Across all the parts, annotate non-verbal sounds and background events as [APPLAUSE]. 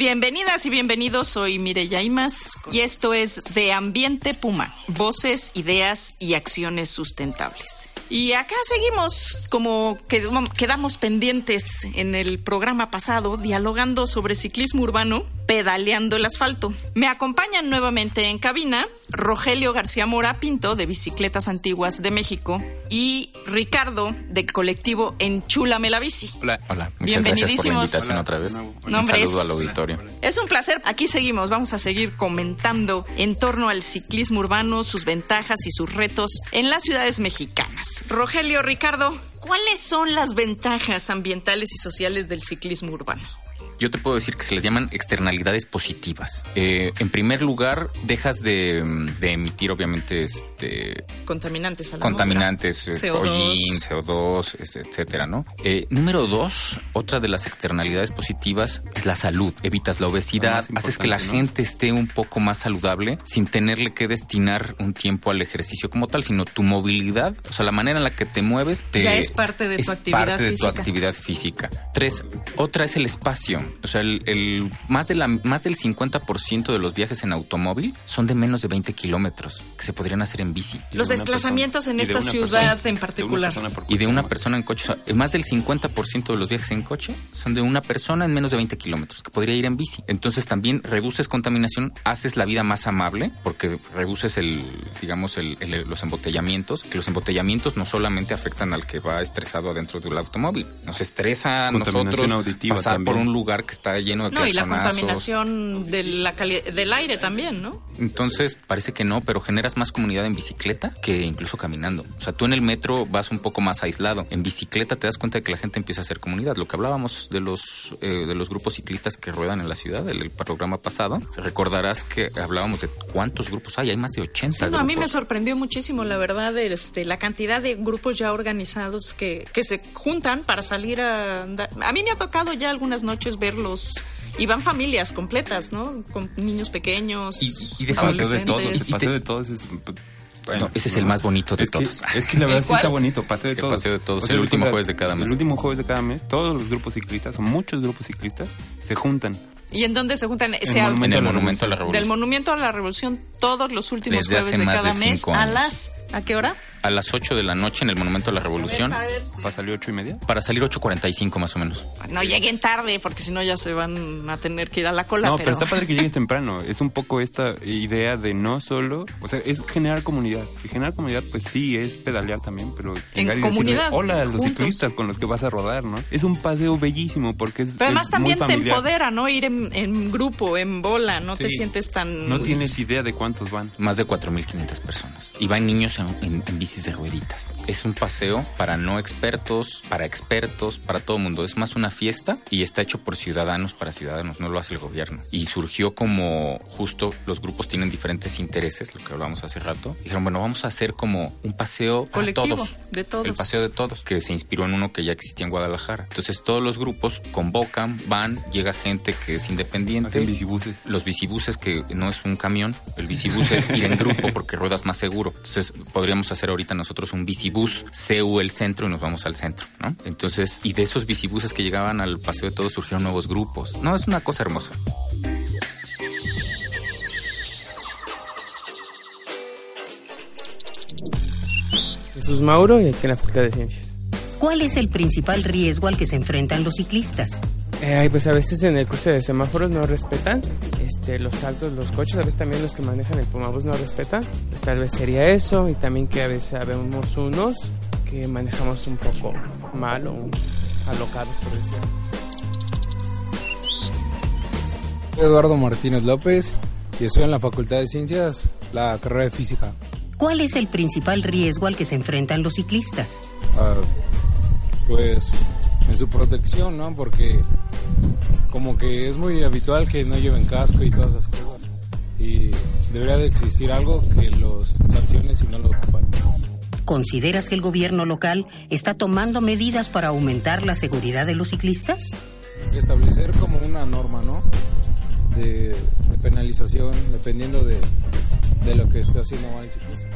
Bienvenidas y bienvenidos, soy Mireya y esto es De Ambiente Puma, voces, ideas y acciones sustentables. Y acá seguimos como quedamos pendientes en el programa pasado, dialogando sobre ciclismo urbano, pedaleando el asfalto. Me acompañan nuevamente en cabina Rogelio García Mora Pinto, de Bicicletas Antiguas de México, y Ricardo, del colectivo Enchúlame la Bici. Hola, hola. Muchas Bienvenidísimos. Gracias por la invitación otra vez. un saludo al auditorio. Es un placer. Aquí seguimos. Vamos a seguir comentando en torno al ciclismo urbano, sus ventajas y sus retos en las ciudades mexicanas. Rogelio, Ricardo, ¿cuáles son las ventajas ambientales y sociales del ciclismo urbano? Yo te puedo decir que se les llaman externalidades positivas. Eh, en primer lugar, dejas de, emitir, obviamente, este, contaminantes, a la contaminantes, eh, CO2, CO2 etcétera, ¿no? Eh, número dos, otra de las externalidades positivas es la salud. Evitas la obesidad, haces que la gente esté un poco más saludable sin tenerle que destinar un tiempo al ejercicio como tal, sino tu movilidad, o sea, la manera en la que te mueves, te, ya es parte de tu actividad parte de tu actividad física. Tres, otra es el espacio. O sea, el, más, de la, más del 50% de los viajes en automóvil son de menos de 20 kilómetros, que se podrían hacer en bici. Los desplazamientos en esta ciudad en particular. y de una persona en coche. más del 50% de los viajes en coche son de una persona en menos de 20 kilómetros, que podría ir en bici. Entonces también reduces contaminación, haces la vida más amable, porque reduces el, digamos, el, los embotellamientos, que los embotellamientos no solamente afectan al que va estresado adentro del automóvil, nos estresa a nosotros pasar por un lugar que está lleno de No, y la contaminación de la del aire también, ¿no? Entonces, parece que no, pero generas más comunidad en bicicleta que incluso caminando. O sea, tú en el metro vas un poco más aislado. En bicicleta te das cuenta de que la gente empieza a hacer comunidad. Lo que hablábamos de los, eh, de los grupos ciclistas que ruedan en la ciudad, el, programa pasado, recordarás que hablábamos de cuántos grupos hay. Hay más de 80 a mí me sorprendió muchísimo, la verdad, este, la cantidad de grupos ya organizados que, que se juntan para salir a andar. A mí me ha tocado ya algunas noches verlo y van familias completas, ¿no? Con niños pequeños. Y, y paseo de todos. El paseo de todos es. Bueno, ese es el más bonito de todos. es que la verdad sí está bonito, paseo de el todos. Paseo de todos, el último jueves de cada mes. El último jueves de cada mes, todos los grupos ciclistas, o muchos grupos ciclistas, se juntan. ¿Y en dónde se juntan? En, el, monumento, el monumento a la Revolución. Del Monumento a la Revolución todos los últimos jueves de cada mes. ¿A las? ¿A qué hora? A las 8 de la noche en el Monumento de la Revolución. ¿Para salir 8 y media? Para salir 8.45 más o menos. No lleguen tarde, porque si no ya se van a tener que ir a la cola. No, pero, está padre que llegues temprano. Es un poco esta idea de no solo... O sea, es generar comunidad. Y generar comunidad, pues sí, es pedalear también, pero... En comunidad. Hola a los ciclistas con los que vas a rodar, ¿no? Es un paseo bellísimo porque es Pero además también te empodera, ¿no? Ir en, grupo, en bola, no te sientes tan... No tienes idea de cuántos van. Más de 4.500 personas. Y van niños en, en de rueditas. Es un paseo para no expertos, para expertos, para todo el mundo. Es más una fiesta y está hecho por ciudadanos para ciudadanos, no lo hace el gobierno. Y surgió como justo los grupos tienen diferentes intereses, lo que hablábamos hace rato. dijeron, bueno, vamos a hacer como un paseo colectivo todos. de todos. El paseo de todos, que se inspiró en uno que ya existía en Guadalajara. Entonces todos los grupos convocan, van, llega gente que es independiente. Hacen bicibuses. Los bicibuses que no es un camión, el bicibus es ir en grupo [LAUGHS] porque ruedas más seguro. Entonces podríamos hacer ahorita ahorita nosotros un bicibús CU el centro y nos vamos al centro, ¿no? Entonces, y de esos bicibuses que llegaban al Paseo de Todos surgieron nuevos grupos. No, es una cosa hermosa. Jesús Mauro y aquí en la Facultad de Ciencias. ¿Cuál es el principal riesgo al que se enfrentan los ciclistas? Eh, pues a veces en el cruce de semáforos no respetan este, los saltos, los coches, a veces también los que manejan el Pumabus no respetan. Pues tal vez sería eso y también que a veces vemos unos que manejamos un poco mal o alocados, por decirlo. Eduardo Martínez López y estoy en la Facultad de Ciencias, la carrera de Física. ¿Cuál es el principal riesgo al que se enfrentan los ciclistas? Ah, pues en su protección, ¿no? Porque como que es muy habitual que no lleven casco y todas esas cosas. Y debería de existir algo que los sancione si no lo ocupan. ¿Consideras que el gobierno local está tomando medidas para aumentar la seguridad de los ciclistas? Establecer como una norma, ¿no? De, de penalización dependiendo de, de lo que esté haciendo mal el ciclista.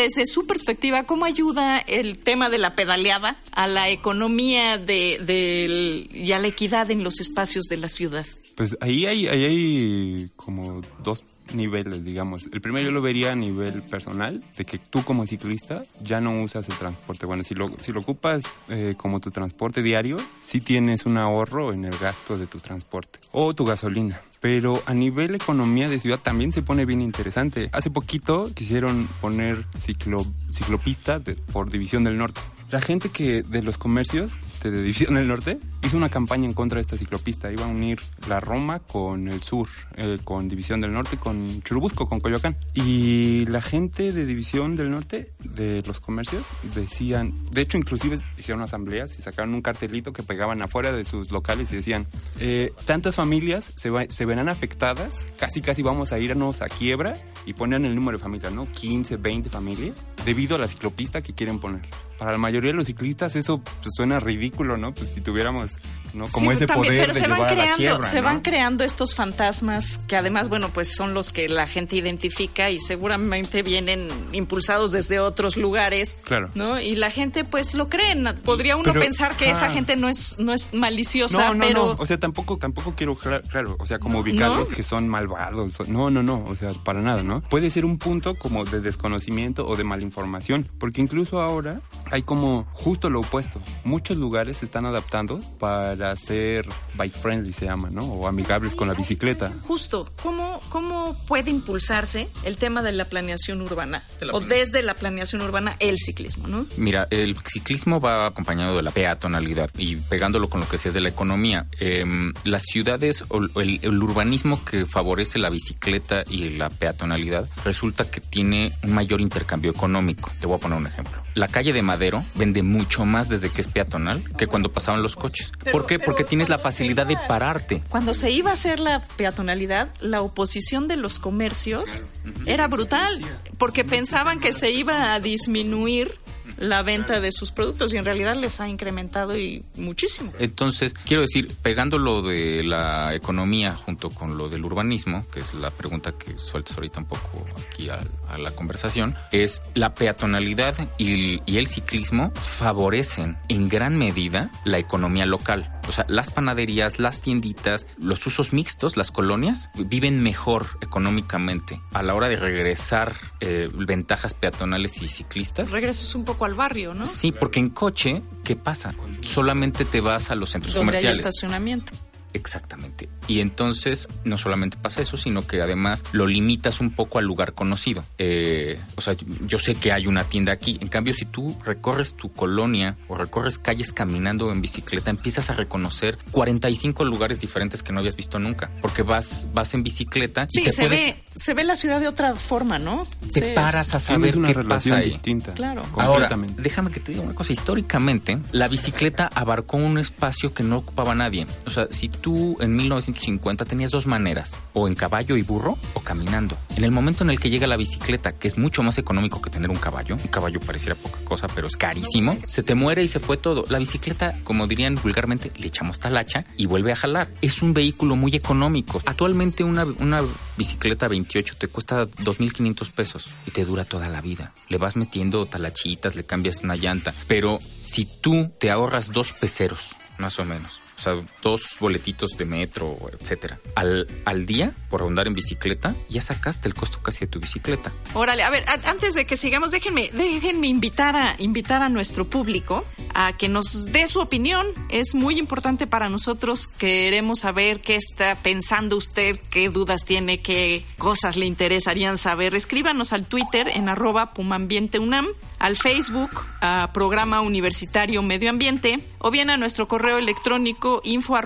Desde su perspectiva, ¿cómo ayuda el tema de la pedaleada a la economía de, y a la equidad en los espacios de la ciudad? Pues ahí hay, ahí hay como dos niveles, digamos. El primero yo lo vería a nivel personal, de que tú como ciclista ya no usas el transporte. Bueno, si lo, si lo ocupas eh, como tu transporte diario, sí tienes un ahorro en el gasto de tu transporte o tu gasolina. Pero a nivel economía de ciudad también se pone bien interesante. Hace poquito quisieron poner ciclo, ciclopista de- por División del Norte. La gente que de los comercios este, de División del Norte hizo una campaña en contra de esta ciclopista. Iba a unir la Roma con el sur, eh, con División del Norte, con Churubusco, con Coyoacán. Y la gente de División del Norte, de los comercios, decían, de hecho inclusive hicieron asambleas y sacaron un cartelito que pegaban afuera de sus locales y decían, eh, tantas familias se, va- se verán afectadas, casi casi vamos a irnos a quiebra y ponían el número de familias, ¿no? 15, 20 familias, debido a la ciclopista que quieren poner. Para la mayoría de los ciclistas eso pues, suena ridículo, ¿no? Pues si tuviéramos, ¿no? Como Sí, ese también, poder pero de se van llevar a la creando, quiebra, se ¿no? van creando estos fantasmas que además, bueno, pues son los que la gente identifica y seguramente vienen impulsados desde otros lugares, Claro. ¿no? Y la gente pues lo creen. Podría uno Pero, pensar que esa gente no es no es maliciosa, No, no, pero no. O sea, tampoco, tampoco quiero, cla- claro, o sea, como ubicarlos que son malvados. No, no, no. O sea, para nada, ¿no? Puede ser un punto como de desconocimiento o de malinformación. Porque incluso ahora hay como justo lo opuesto. Muchos lugares se están adaptando para ser bike friendly, se llama, ¿no? O amigables con la bicicleta. Justo, ¿cómo, ¿cómo puede impulsarse el tema de la planeación urbana? o desde la planeación urbana el ciclismo, ¿no? Mira, el ciclismo va acompañado de la peatonalidad y pegándolo con lo que decías de la economía. em, las ciudades o el, el urbanismo que favorece la bicicleta y la peatonalidad resulta que tiene un mayor intercambio económico. Te voy a poner un ejemplo. La calle de Madero vende mucho más desde que es peatonal que cuando pasaban los coches. Pero- ¿Por qué? pero Porque tienes la facilidad de pararte. Cuando se iba a hacer la peatonalidad, la oposición de los comercios era brutal, porque pensaban que se iba a disminuir la venta de sus productos y en realidad les ha incrementado y muchísimo. Entonces, quiero decir, pegando lo de la economía junto con lo del urbanismo, que es la pregunta que sueltas ahorita un poco aquí a, a la conversación, es la peatonalidad y, y el ciclismo favorecen en gran medida la economía local. O sea, las panaderías, las tienditas, los usos mixtos, las colonias, viven mejor económicamente a la hora de regresar eh, ventajas peatonales y ciclistas. Regresas un poco al barrio, ¿no? Sí, porque en coche, ¿qué pasa? Solamente te vas a los centros Donde hay comerciales. estacionamiento. Exactamente. Y entonces no solamente pasa eso, sino que además lo limitas un poco al lugar conocido. Eh, o sea, yo sé que hay una tienda aquí. En cambio, si tú recorres tu colonia o recorres calles caminando o en bicicleta, empiezas a reconocer 45 lugares diferentes que no habías visto nunca. Porque vas, vas en bicicleta y Sí, te se puedes- ve, se ve la ciudad de otra forma, ¿no? te Sí, paras a saber una qué relación pasa ahí. distinta. Claro. Ahora, déjame que te diga una cosa. Históricamente, la bicicleta abarcó un espacio que no ocupaba nadie. O sea, si tú en 1950 tenías dos maneras, o en caballo y burro, o caminando. En el momento en el que llega la bicicleta, que es mucho más económico que tener un caballo, un caballo pareciera poca cosa, pero es carísimo, se te muere y se fue todo. La bicicleta, como dirían vulgarmente, le echamos talacha y vuelve a jalar. Es un vehículo muy económico. Actualmente una, una bicicleta 28 te cuesta 2.500 pesos y te dura toda la vida. Le vas metiendo talachitas, le cambias una llanta. Pero si tú te ahorras dos peceros, más o menos. O sea, dos boletitos de metro, etcétera, al, al día por andar en bicicleta, ya sacaste el costo casi de tu bicicleta. Órale, a ver, antes de que sigamos, déjenme, déjenme invitar a invitar a nuestro público a que nos dé su opinión. Es muy importante para nosotros. Queremos saber qué está pensando usted, qué dudas tiene, qué cosas le interesarían saber. Escríbanos al Twitter en arroba pumambienteunam, al Facebook, a Programa Universitario Medio Ambiente, o bien a nuestro correo electrónico info.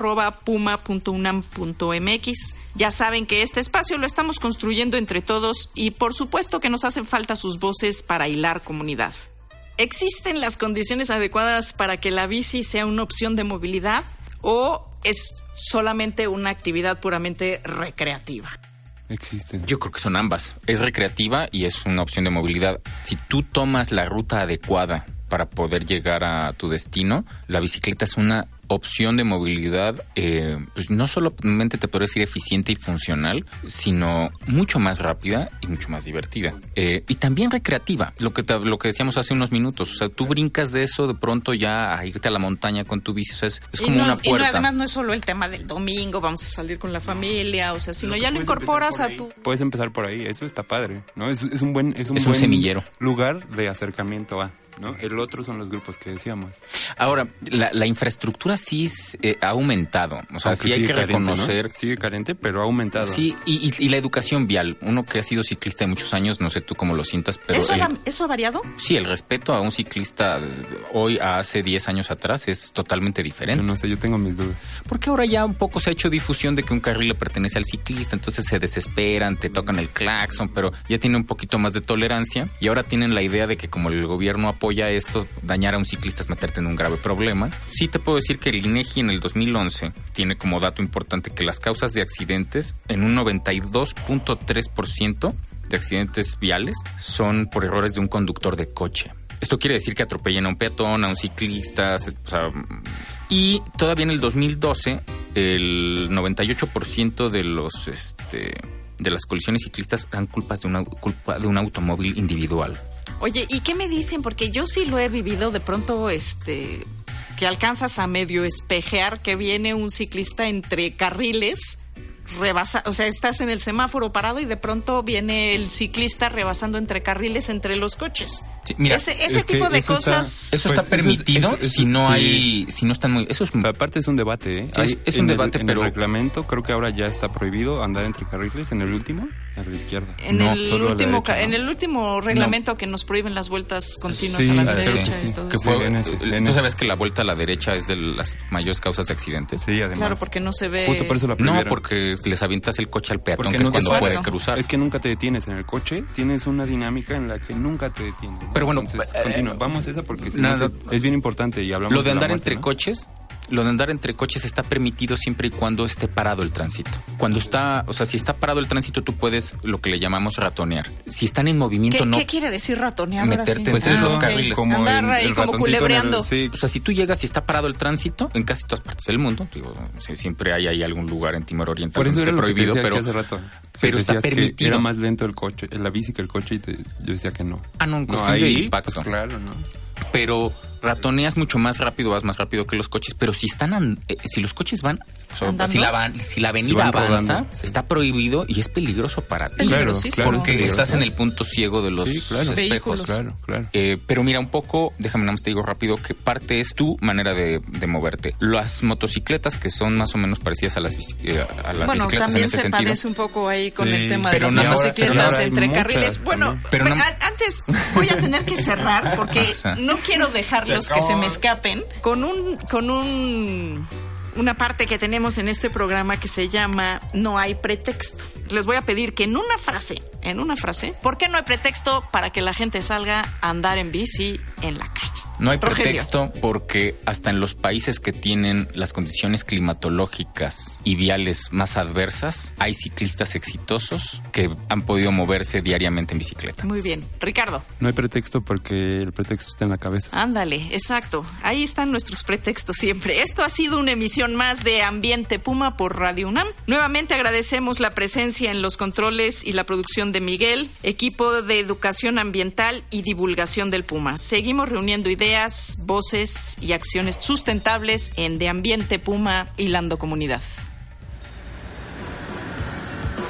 Ya saben que este espacio lo estamos construyendo entre todos y por supuesto que nos hacen falta sus voces para hilar comunidad. ¿Existen las condiciones adecuadas para que la bici sea una opción de movilidad o es solamente una actividad puramente recreativa? Existen. Yo creo que son ambas. Es recreativa y es una opción de movilidad. Si tú tomas la ruta adecuada para poder llegar a tu destino, la bicicleta es una opción de movilidad, eh, pues no solamente te podría decir eficiente y funcional, sino mucho más rápida y mucho más divertida. Eh, y también recreativa, lo que, te- lo que decíamos hace unos minutos. O sea, tú brincas de eso de pronto ya a irte a la montaña con tu bici. O sea, es, es como no, una y no, puerta. además no es solo el tema del domingo, vamos a salir con la familia, o sea, sino ya lo incorporas a tu... Puedes empezar por ahí, eso está padre, ¿no? Es, es un buen, es un Es un buen semillero. lugar de acercamiento a, ¿no? El otro son los grupos que decíamos. Ahora, la, la infraestructura sí es, eh, ha aumentado. O sea, Aunque sí hay sigue que carente, ¿no? reconocer Sigue carente, pero ha aumentado. Sí, y, y- y la educación vial. Uno que ha sido ciclista de muchos años, no sé tú cómo lo sientas, pero ¿Eso, el- ha, ¿Eso ha variado? sí, el respeto a un ciclista eh, hoy a hace 10 años atrás es totalmente Yo diferente. no sé, yo tengo mis dudas. Porque ahora ya un poco se ha hecho difusión de que un carril le pertenece al ciclista, entonces se desesperan, te tocan el claxon, pero ya tiene un poquito más de tolerancia y ahora tienen la idea de que como el gobierno apoya esto, dañar a un ciclista es meterte en un grave problema. Sí te puedo decir que el INEGI en el 2011 tiene como dato importante que las causas de accidentes en un 92.3% de accidentes viales son por errores de un conductor de coche. Esto quiere decir que atropellan a un peatón, a un ciclista, y todavía en el 2012 el 98% de los este de las colisiones ciclistas eran culpas de una culpa de un automóvil individual. Oye, ¿y qué me dicen? Porque yo sí lo he vivido de pronto, este, que alcanzas a medio espejear que viene un ciclista entre carriles, rebasa, o sea, estás en el semáforo parado y de pronto viene el ciclista rebasando entre carriles entre los coches. Sí, mira, ese ese es que tipo de eso está- cosas. Eso Pues, está eso es- permitido eso- eso- si no sí. hay si no están muy eso es aparte es un debate, ¿eh? Sí, es- es un en el- debate, en pero- el reglamento creo que ahora ya está prohibido andar entre carriles en el último, a la izquierda. En, No, el solo último, derecha, ca- ¿no? en el último reglamento que nos prohíben las vueltas continuas Sí, a la derecha sí. y todo que eso. fue, Sí, en ese, tú en sabes que la vuelta a la derecha es de las mayores causas de accidentes. Sí, además. Claro, porque no se ve. Justo por eso la No, porque les avientas el coche al peatón, Porque que es no cuando puede cruzar. Es que nunca te detienes en el coche, tienes una dinámica en la que nunca te detienes. ¿no? Pero bueno, Entonces, eh, continúa. Vamos a esa porque si nada, no es bien importante y hablamos Lo de andar muerte, entre ¿no? coches, lo de andar entre coches está permitido siempre y cuando esté parado el tránsito. Cuando está, o sea, si está parado el tránsito, tú puedes lo que le llamamos ratonear. Si están en movimiento, ¿Qué, no. qué quiere decir ratonear ahora Meterte sí? Pues es Ah, los carriles. Como Andar el- ahí el como en el- culebreando. sí, O sea, si tú llegas y está parado el tránsito, en casi todas partes del mundo, digo, sí, siempre hay ahí algún lugar en Timor Oriental Por eso donde era esté prohibido, pero, hace rato. pero está permitido. Era más lento el coche, la bici que el coche y te- yo decía que no. Ah, no, en No, de ahí, impacto. pues claro, ¿no? pero ratoneas mucho más rápido, vas más rápido que los coches, pero si están an- eh, si los coches van, o sea, ¿Andando? si la van, si la avenida Si avanza, rodando, sí. está prohibido y es peligroso para ti. Peligrosísimo. Claro, porque claro, estás claro. en el punto ciego de los Sí, claro. espejos. Vehículos. Claro, claro. Eh, pero mira, un poco, déjame nada más te digo rápido que parte es tu manera de, de moverte. Las motocicletas, que son más o menos parecidas a las, bici- eh, a las Bueno, bicicletas en también ese se sentido. padece un poco ahí con Sí, el tema de las motocicletas ahora entre carriles. Bueno. Pero no- a- antes voy a tener que cerrar porque [LAUGHS] O sea. no quiero dejarlos que se me escapen con un con un una parte que tenemos en este programa que se llama No hay pretexto. Les voy a pedir que en una frase, en una frase, ¿por qué no hay pretexto para que la gente salga a andar en bici en la calle? No hay Rogelio. pretexto porque hasta en los países que tienen las condiciones climatológicas y viales más adversas, hay ciclistas exitosos que han podido moverse diariamente en bicicleta. Muy bien. Ricardo. No hay pretexto porque el pretexto está en la cabeza. Ándale, exacto. Ahí están nuestros pretextos siempre. Esto ha sido una emisión más de Ambiente Puma por Radio UNAM. Nuevamente agradecemos la presencia en los controles y la producción de Miguel, equipo de educación ambiental y divulgación del Puma. Seguimos reuniendo ideas ideas, voces y acciones sustentables en De Ambiente Puma Hilando Comunidad.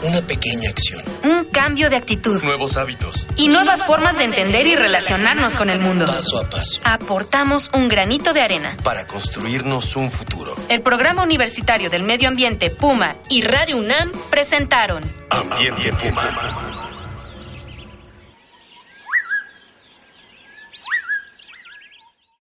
Una pequeña acción. Un cambio de actitud. Nuevos hábitos. Y nuevas formas de entender y relacionarnos con el mundo. Paso a paso. Aportamos un granito de arena. Para construirnos un futuro. El Programa Universitario del Medio Ambiente Puma y Radio UNAM presentaron Ambiente Puma.